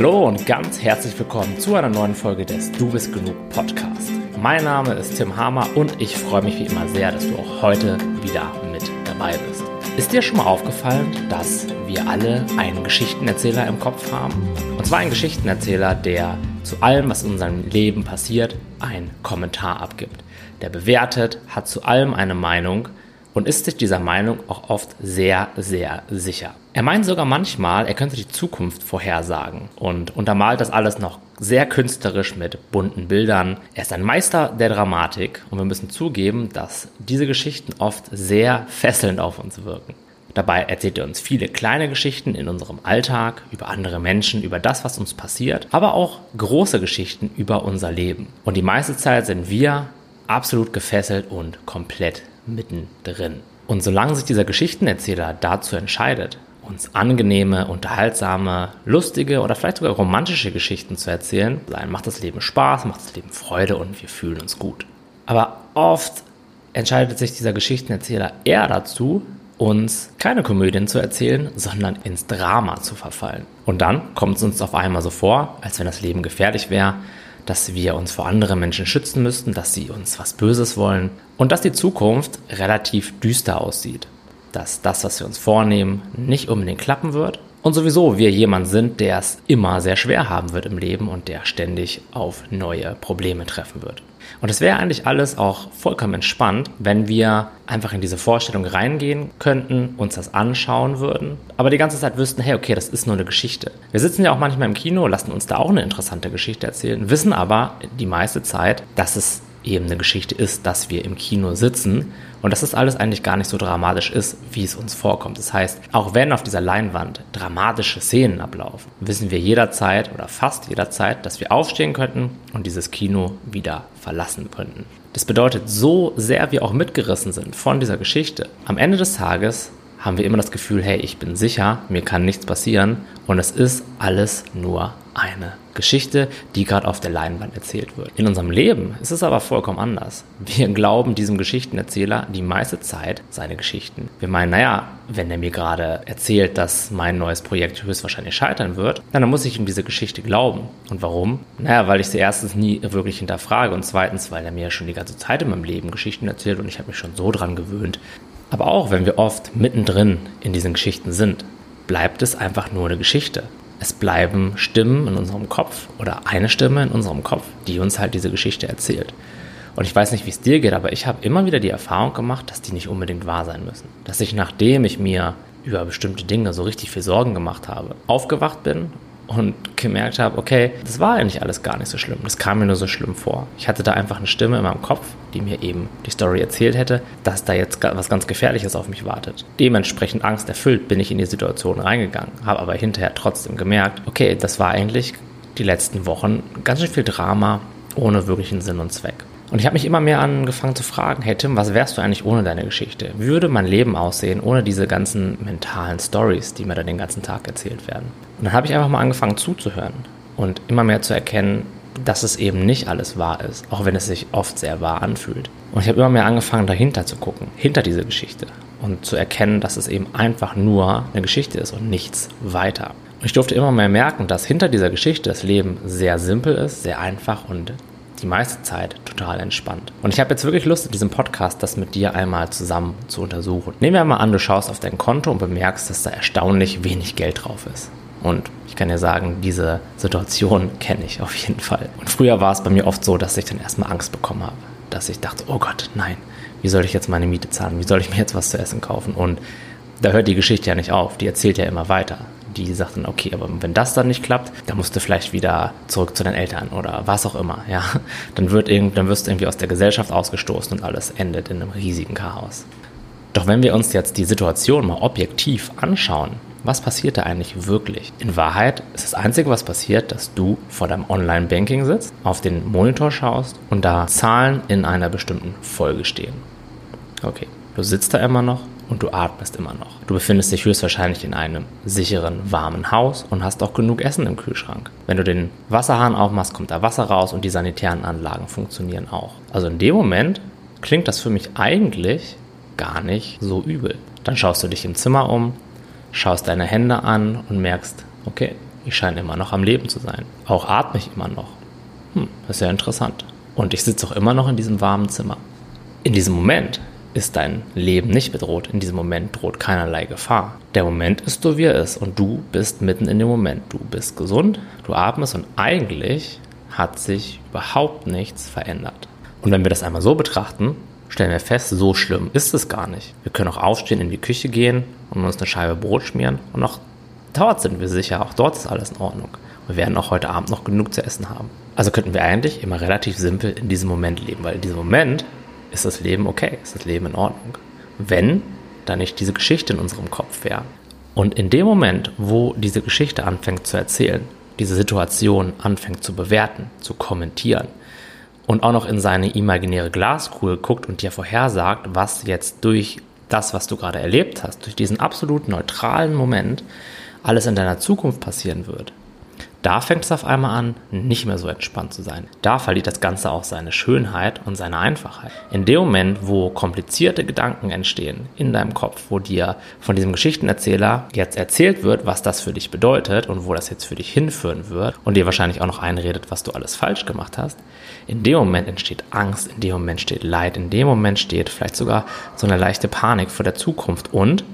Hallo und ganz herzlich willkommen zu einer neuen Folge des Du bist genug Podcast. Mein Name ist Tim Hamer und ich freue mich wie immer sehr, dass du auch heute wieder mit dabei bist. Ist dir schon mal aufgefallen, dass wir alle einen Geschichtenerzähler im Kopf haben? Und zwar einen Geschichtenerzähler, der zu allem, was in unserem Leben passiert, einen Kommentar abgibt. Der bewertet, hat zu allem eine Meinung und ist sich dieser Meinung auch oft sehr, sehr sicher. Er meint sogar manchmal, er könnte die Zukunft vorhersagen und untermalt das alles noch sehr künstlerisch mit bunten Bildern. Er ist ein Meister der Dramatik und wir müssen zugeben, dass diese Geschichten oft sehr fesselnd auf uns wirken. Dabei erzählt er uns viele kleine Geschichten in unserem Alltag, über andere Menschen, über das, was uns passiert, aber auch große Geschichten über unser Leben. Und die meiste Zeit sind wir absolut gefesselt und komplett mittendrin. Und solange sich dieser Geschichtenerzähler dazu entscheidet, uns angenehme, unterhaltsame, lustige oder vielleicht sogar romantische Geschichten zu erzählen, macht das Leben Spaß, macht das Leben Freude und wir fühlen uns gut. Aber oft entscheidet sich dieser Geschichtenerzähler eher dazu, uns keine Komödien zu erzählen, sondern ins Drama zu verfallen. Und dann kommt es uns auf einmal so vor, als wenn das Leben gefährlich wäre, dass wir uns vor anderen Menschen schützen müssten, dass sie uns was Böses wollen und dass die Zukunft relativ düster aussieht. Dass das, was wir uns vornehmen, nicht unbedingt klappen wird und sowieso wir jemand sind, der es immer sehr schwer haben wird im Leben und der ständig auf neue Probleme treffen wird. Und es wäre eigentlich alles auch vollkommen entspannt, wenn wir einfach in diese Vorstellung reingehen könnten, uns das anschauen würden, aber die ganze Zeit wüssten, hey, okay, das ist nur eine Geschichte. Wir sitzen ja auch manchmal im Kino, lassen uns da auch eine interessante Geschichte erzählen, wissen aber die meiste Zeit, dass es eben eine Geschichte ist, dass wir im Kino sitzen und dass das alles eigentlich gar nicht so dramatisch ist, wie es uns vorkommt. Das heißt, auch wenn auf dieser Leinwand dramatische Szenen ablaufen, wissen wir jederzeit oder fast jederzeit, dass wir aufstehen könnten und dieses Kino wieder verlassen könnten. Das bedeutet, so sehr wir auch mitgerissen sind von dieser Geschichte, am Ende des Tages haben wir immer das Gefühl, hey, ich bin sicher, mir kann nichts passieren und es ist alles nur eine Geschichte, die gerade auf der Leinwand erzählt wird. In unserem Leben ist es aber vollkommen anders. Wir glauben diesem Geschichtenerzähler die meiste Zeit seine Geschichten. Wir meinen, naja, wenn er mir gerade erzählt, dass mein neues Projekt höchstwahrscheinlich scheitern wird, dann muss ich ihm diese Geschichte glauben. Und warum? Naja, weil ich sie erstens nie wirklich hinterfrage und zweitens, weil er mir schon die ganze Zeit in meinem Leben Geschichten erzählt und ich habe mich schon so dran gewöhnt. Aber auch wenn wir oft mittendrin in diesen Geschichten sind, bleibt es einfach nur eine Geschichte es bleiben Stimmen in unserem Kopf oder eine Stimme in unserem Kopf, die uns halt diese Geschichte erzählt. Und ich weiß nicht, wie es dir geht, aber ich habe immer wieder die Erfahrung gemacht, dass die nicht unbedingt wahr sein müssen. Dass ich, nachdem ich mir über bestimmte Dinge so richtig viel Sorgen gemacht habe, aufgewacht bin und gemerkt habe, okay, das war eigentlich alles gar nicht so schlimm. Das kam mir nur so schlimm vor. Ich hatte da einfach eine Stimme in meinem Kopf, die mir eben die Story erzählt hätte, dass da jetzt was ganz Gefährliches auf mich wartet. Dementsprechend Angst erfüllt bin ich in die Situation reingegangen, habe aber hinterher trotzdem gemerkt, okay, das war eigentlich die letzten Wochen ganz schön viel Drama ohne wirklichen Sinn und Zweck. Und ich habe mich immer mehr angefangen zu fragen, hey Tim, was wärst du eigentlich ohne deine Geschichte? Wie würde mein Leben aussehen ohne diese ganzen mentalen Stories, die mir da den ganzen Tag erzählt werden? Und dann habe ich einfach mal angefangen zuzuhören und immer mehr zu erkennen, dass es eben nicht alles wahr ist, auch wenn es sich oft sehr wahr anfühlt. Und ich habe immer mehr angefangen, dahinter zu gucken, hinter diese Geschichte und zu erkennen, dass es eben einfach nur eine Geschichte ist und nichts weiter. Und ich durfte immer mehr merken, dass hinter dieser Geschichte das Leben sehr simpel ist, sehr einfach und die meiste Zeit total entspannt. Und ich habe jetzt wirklich Lust, in diesem Podcast das mit dir einmal zusammen zu untersuchen. Nehmen wir mal an, du schaust auf dein Konto und bemerkst, dass da erstaunlich wenig Geld drauf ist. Und ich kann dir sagen, diese Situation kenne ich auf jeden Fall. Und früher war es bei mir oft so, dass ich dann erstmal Angst bekommen habe. Dass ich dachte, oh Gott, nein, wie soll ich jetzt meine Miete zahlen? Wie soll ich mir jetzt was zu essen kaufen? Und da hört die Geschichte ja nicht auf. Die erzählt ja immer weiter die sagt dann, okay, aber wenn das dann nicht klappt, dann musst du vielleicht wieder zurück zu deinen Eltern oder was auch immer, ja. Dann, wird irgend, dann wirst du irgendwie aus der Gesellschaft ausgestoßen und alles endet in einem riesigen Chaos. Doch wenn wir uns jetzt die Situation mal objektiv anschauen, was passiert da eigentlich wirklich? In Wahrheit ist das Einzige, was passiert, dass du vor deinem Online-Banking sitzt, auf den Monitor schaust und da Zahlen in einer bestimmten Folge stehen. Okay, du sitzt da immer noch, und du atmest immer noch. Du befindest dich höchstwahrscheinlich in einem sicheren, warmen Haus und hast auch genug Essen im Kühlschrank. Wenn du den Wasserhahn aufmachst, kommt da Wasser raus und die sanitären Anlagen funktionieren auch. Also in dem Moment klingt das für mich eigentlich gar nicht so übel. Dann schaust du dich im Zimmer um, schaust deine Hände an und merkst, okay, ich scheine immer noch am Leben zu sein. Auch atme ich immer noch. Hm, das ist ja interessant. Und ich sitze auch immer noch in diesem warmen Zimmer. In diesem Moment ist dein Leben nicht bedroht. In diesem Moment droht keinerlei Gefahr. Der Moment ist so, wie er ist. Und du bist mitten in dem Moment. Du bist gesund, du atmest und eigentlich hat sich überhaupt nichts verändert. Und wenn wir das einmal so betrachten, stellen wir fest, so schlimm ist es gar nicht. Wir können auch aufstehen, in die Küche gehen und uns eine Scheibe Brot schmieren und auch dort sind wir sicher, auch dort ist alles in Ordnung. Wir werden auch heute Abend noch genug zu essen haben. Also könnten wir eigentlich immer relativ simpel in diesem Moment leben, weil in diesem Moment ist das Leben okay, ist das Leben in Ordnung. Wenn da nicht diese Geschichte in unserem Kopf wäre. Und in dem Moment, wo diese Geschichte anfängt zu erzählen, diese Situation anfängt zu bewerten, zu kommentieren und auch noch in seine imaginäre Glaskugel guckt und dir vorhersagt, was jetzt durch das, was du gerade erlebt hast, durch diesen absolut neutralen Moment alles in deiner Zukunft passieren wird, da fängt es auf einmal an, nicht mehr so entspannt zu sein. Da verliert das Ganze auch seine Schönheit und seine Einfachheit. In dem Moment, wo komplizierte Gedanken entstehen in deinem Kopf, wo dir von diesem Geschichtenerzähler jetzt erzählt wird, was das für dich bedeutet und wo das jetzt für dich hinführen wird und dir wahrscheinlich auch noch einredet, was du alles falsch gemacht hast, in dem Moment entsteht Angst, in dem Moment steht Leid, in dem Moment steht vielleicht sogar so eine leichte Panik vor der Zukunft und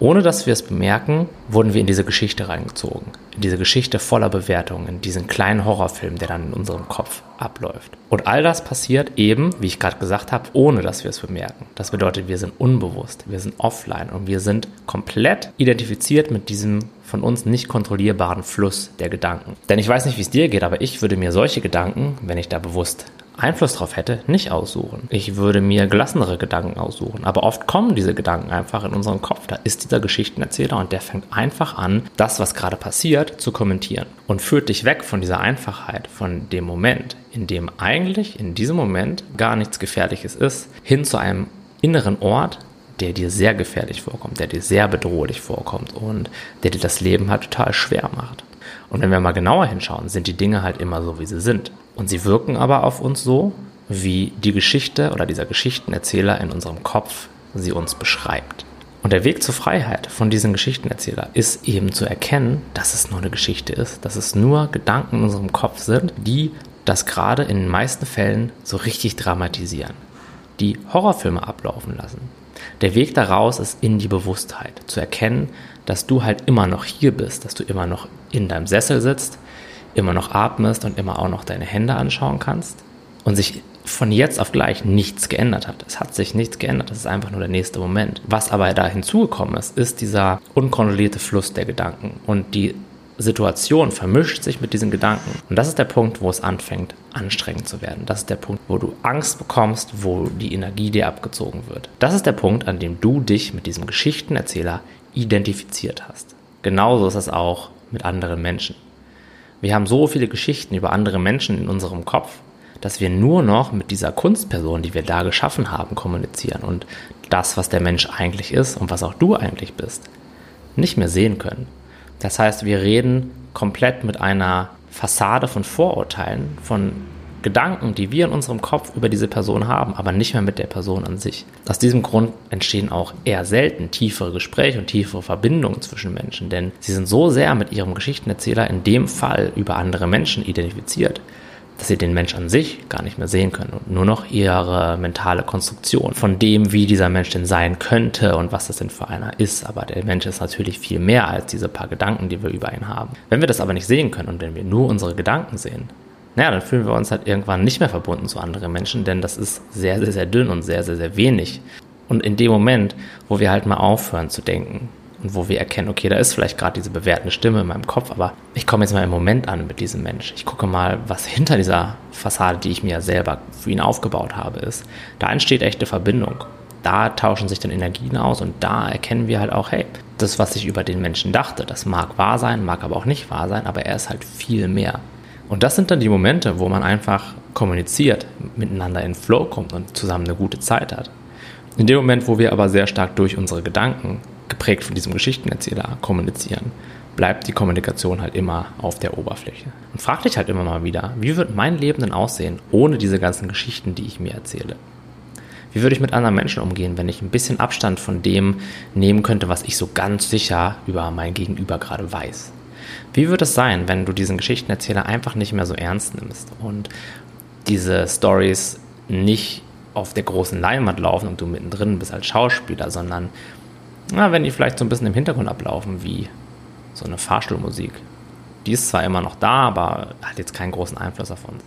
ohne dass wir es bemerken, wurden wir in diese Geschichte reingezogen. In diese Geschichte voller Bewertungen, in diesen kleinen Horrorfilm, der dann in unserem Kopf abläuft. Und all das passiert eben, wie ich gerade gesagt habe, ohne dass wir es bemerken. Das bedeutet, wir sind unbewusst, wir sind offline und wir sind komplett identifiziert mit diesem von uns nicht kontrollierbaren Fluss der Gedanken. Denn ich weiß nicht, wie es dir geht, aber ich würde mir solche Gedanken, wenn ich da bewusst Einfluss drauf hätte, nicht aussuchen. Ich würde mir gelassenere Gedanken aussuchen. Aber oft kommen diese Gedanken einfach in unseren Kopf. Da ist dieser Geschichtenerzähler und der fängt einfach an, das, was gerade passiert, zu kommentieren. Und führt dich weg von dieser Einfachheit, von dem Moment, in dem eigentlich in diesem Moment gar nichts Gefährliches ist, hin zu einem inneren Ort, der dir sehr gefährlich vorkommt, der dir sehr bedrohlich vorkommt und der dir das Leben halt total schwer macht. Und wenn wir mal genauer hinschauen, sind die Dinge halt immer so, wie sie sind. Und sie wirken aber auf uns so, wie die Geschichte oder dieser Geschichtenerzähler in unserem Kopf sie uns beschreibt. Und der Weg zur Freiheit von diesem Geschichtenerzähler ist eben zu erkennen, dass es nur eine Geschichte ist, dass es nur Gedanken in unserem Kopf sind, die das gerade in den meisten Fällen so richtig dramatisieren, die Horrorfilme ablaufen lassen. Der Weg daraus ist in die Bewusstheit, zu erkennen, dass du halt immer noch hier bist, dass du immer noch in deinem Sessel sitzt, immer noch atmest und immer auch noch deine Hände anschauen kannst und sich von jetzt auf gleich nichts geändert hat. Es hat sich nichts geändert, das ist einfach nur der nächste Moment. Was aber da hinzugekommen ist, ist dieser unkontrollierte Fluss der Gedanken und die Situation vermischt sich mit diesen Gedanken. Und das ist der Punkt, wo es anfängt, anstrengend zu werden. Das ist der Punkt, wo du Angst bekommst, wo die Energie dir abgezogen wird. Das ist der Punkt, an dem du dich mit diesem Geschichtenerzähler identifiziert hast. Genauso ist es auch mit anderen Menschen. Wir haben so viele Geschichten über andere Menschen in unserem Kopf, dass wir nur noch mit dieser Kunstperson, die wir da geschaffen haben, kommunizieren und das, was der Mensch eigentlich ist und was auch du eigentlich bist, nicht mehr sehen können. Das heißt, wir reden komplett mit einer Fassade von Vorurteilen, von Gedanken, die wir in unserem Kopf über diese Person haben, aber nicht mehr mit der Person an sich. Aus diesem Grund entstehen auch eher selten tiefere Gespräche und tiefere Verbindungen zwischen Menschen, denn sie sind so sehr mit ihrem Geschichtenerzähler in dem Fall über andere Menschen identifiziert, dass sie den Mensch an sich gar nicht mehr sehen können und nur noch ihre mentale Konstruktion von dem, wie dieser Mensch denn sein könnte und was das denn für einer ist. Aber der Mensch ist natürlich viel mehr als diese paar Gedanken, die wir über ihn haben. Wenn wir das aber nicht sehen können und wenn wir nur unsere Gedanken sehen, naja, dann fühlen wir uns halt irgendwann nicht mehr verbunden zu anderen Menschen, denn das ist sehr, sehr, sehr dünn und sehr, sehr, sehr wenig. Und in dem Moment, wo wir halt mal aufhören zu denken und wo wir erkennen, okay, da ist vielleicht gerade diese bewertende Stimme in meinem Kopf, aber ich komme jetzt mal im Moment an mit diesem Mensch. Ich gucke mal, was hinter dieser Fassade, die ich mir selber für ihn aufgebaut habe, ist. Da entsteht echte Verbindung. Da tauschen sich dann Energien aus und da erkennen wir halt auch, hey, das, was ich über den Menschen dachte, das mag wahr sein, mag aber auch nicht wahr sein, aber er ist halt viel mehr. Und das sind dann die Momente, wo man einfach kommuniziert, miteinander in Flow kommt und zusammen eine gute Zeit hat. In dem Moment, wo wir aber sehr stark durch unsere Gedanken, geprägt von diesem Geschichtenerzähler, kommunizieren, bleibt die Kommunikation halt immer auf der Oberfläche. Und frag dich halt immer mal wieder, wie wird mein Leben denn aussehen ohne diese ganzen Geschichten, die ich mir erzähle? Wie würde ich mit anderen Menschen umgehen, wenn ich ein bisschen Abstand von dem nehmen könnte, was ich so ganz sicher über mein Gegenüber gerade weiß? Wie wird es sein, wenn du diesen Geschichtenerzähler einfach nicht mehr so ernst nimmst und diese Stories nicht auf der großen Leinwand laufen und du mittendrin bist als Schauspieler, sondern na, wenn die vielleicht so ein bisschen im Hintergrund ablaufen, wie so eine Fahrstuhlmusik. Die ist zwar immer noch da, aber hat jetzt keinen großen Einfluss auf uns.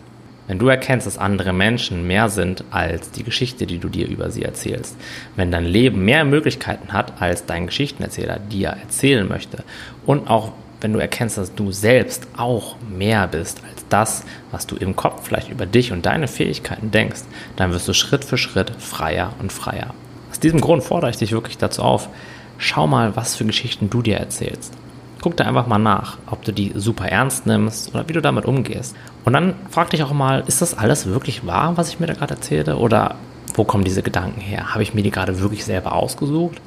Wenn du erkennst, dass andere Menschen mehr sind als die Geschichte, die du dir über sie erzählst, wenn dein Leben mehr Möglichkeiten hat, als dein Geschichtenerzähler dir erzählen möchte und auch wenn du erkennst, dass du selbst auch mehr bist als das, was du im Kopf vielleicht über dich und deine Fähigkeiten denkst, dann wirst du Schritt für Schritt freier und freier. Aus diesem Grund fordere ich dich wirklich dazu auf, schau mal, was für Geschichten du dir erzählst. Guck da einfach mal nach, ob du die super ernst nimmst oder wie du damit umgehst. Und dann frag dich auch mal, ist das alles wirklich wahr, was ich mir da gerade erzähle? Oder wo kommen diese Gedanken her? Habe ich mir die gerade wirklich selber ausgesucht?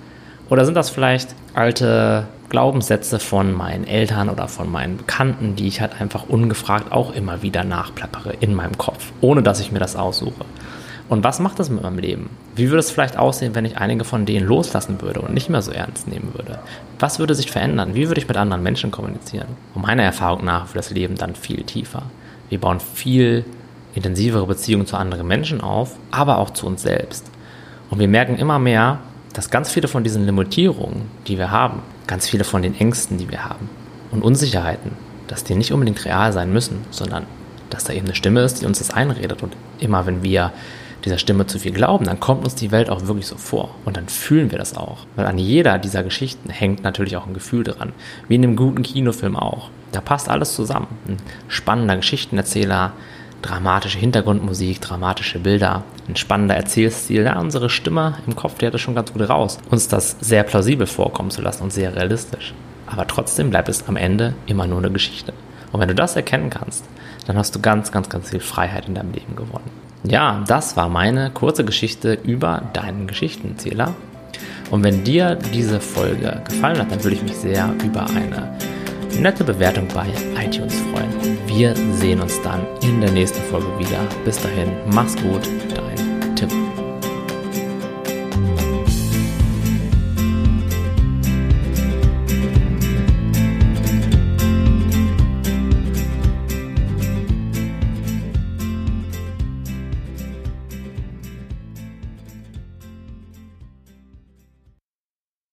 Oder sind das vielleicht alte Glaubenssätze von meinen Eltern oder von meinen Bekannten, die ich halt einfach ungefragt auch immer wieder nachplappere in meinem Kopf, ohne dass ich mir das aussuche? Und was macht das mit meinem Leben? Wie würde es vielleicht aussehen, wenn ich einige von denen loslassen würde und nicht mehr so ernst nehmen würde? Was würde sich verändern? Wie würde ich mit anderen Menschen kommunizieren? Und meiner Erfahrung nach wird das Leben dann viel tiefer. Wir bauen viel intensivere Beziehungen zu anderen Menschen auf, aber auch zu uns selbst. Und wir merken immer mehr, dass ganz viele von diesen Limitierungen, die wir haben, ganz viele von den Ängsten, die wir haben und Unsicherheiten, dass die nicht unbedingt real sein müssen, sondern dass da eben eine Stimme ist, die uns das einredet. Und immer wenn wir dieser Stimme zu viel glauben, dann kommt uns die Welt auch wirklich so vor. Und dann fühlen wir das auch. Weil an jeder dieser Geschichten hängt natürlich auch ein Gefühl dran. Wie in einem guten Kinofilm auch. Da passt alles zusammen. Ein spannender Geschichtenerzähler, dramatische Hintergrundmusik, dramatische Bilder, ein spannender Erzählstil. Ja, unsere Stimme im Kopf, die hat das schon ganz gut raus, uns das sehr plausibel vorkommen zu lassen und sehr realistisch. Aber trotzdem bleibt es am Ende immer nur eine Geschichte. Und wenn du das erkennen kannst, dann hast du ganz, ganz, ganz viel Freiheit in deinem Leben gewonnen. Ja, das war meine kurze Geschichte über deinen Geschichtenzähler. Und wenn dir diese Folge gefallen hat, dann würde ich mich sehr über eine nette Bewertung bei iTunes freuen. Wir sehen uns dann in der nächsten Folge wieder. Bis dahin, mach's gut, dein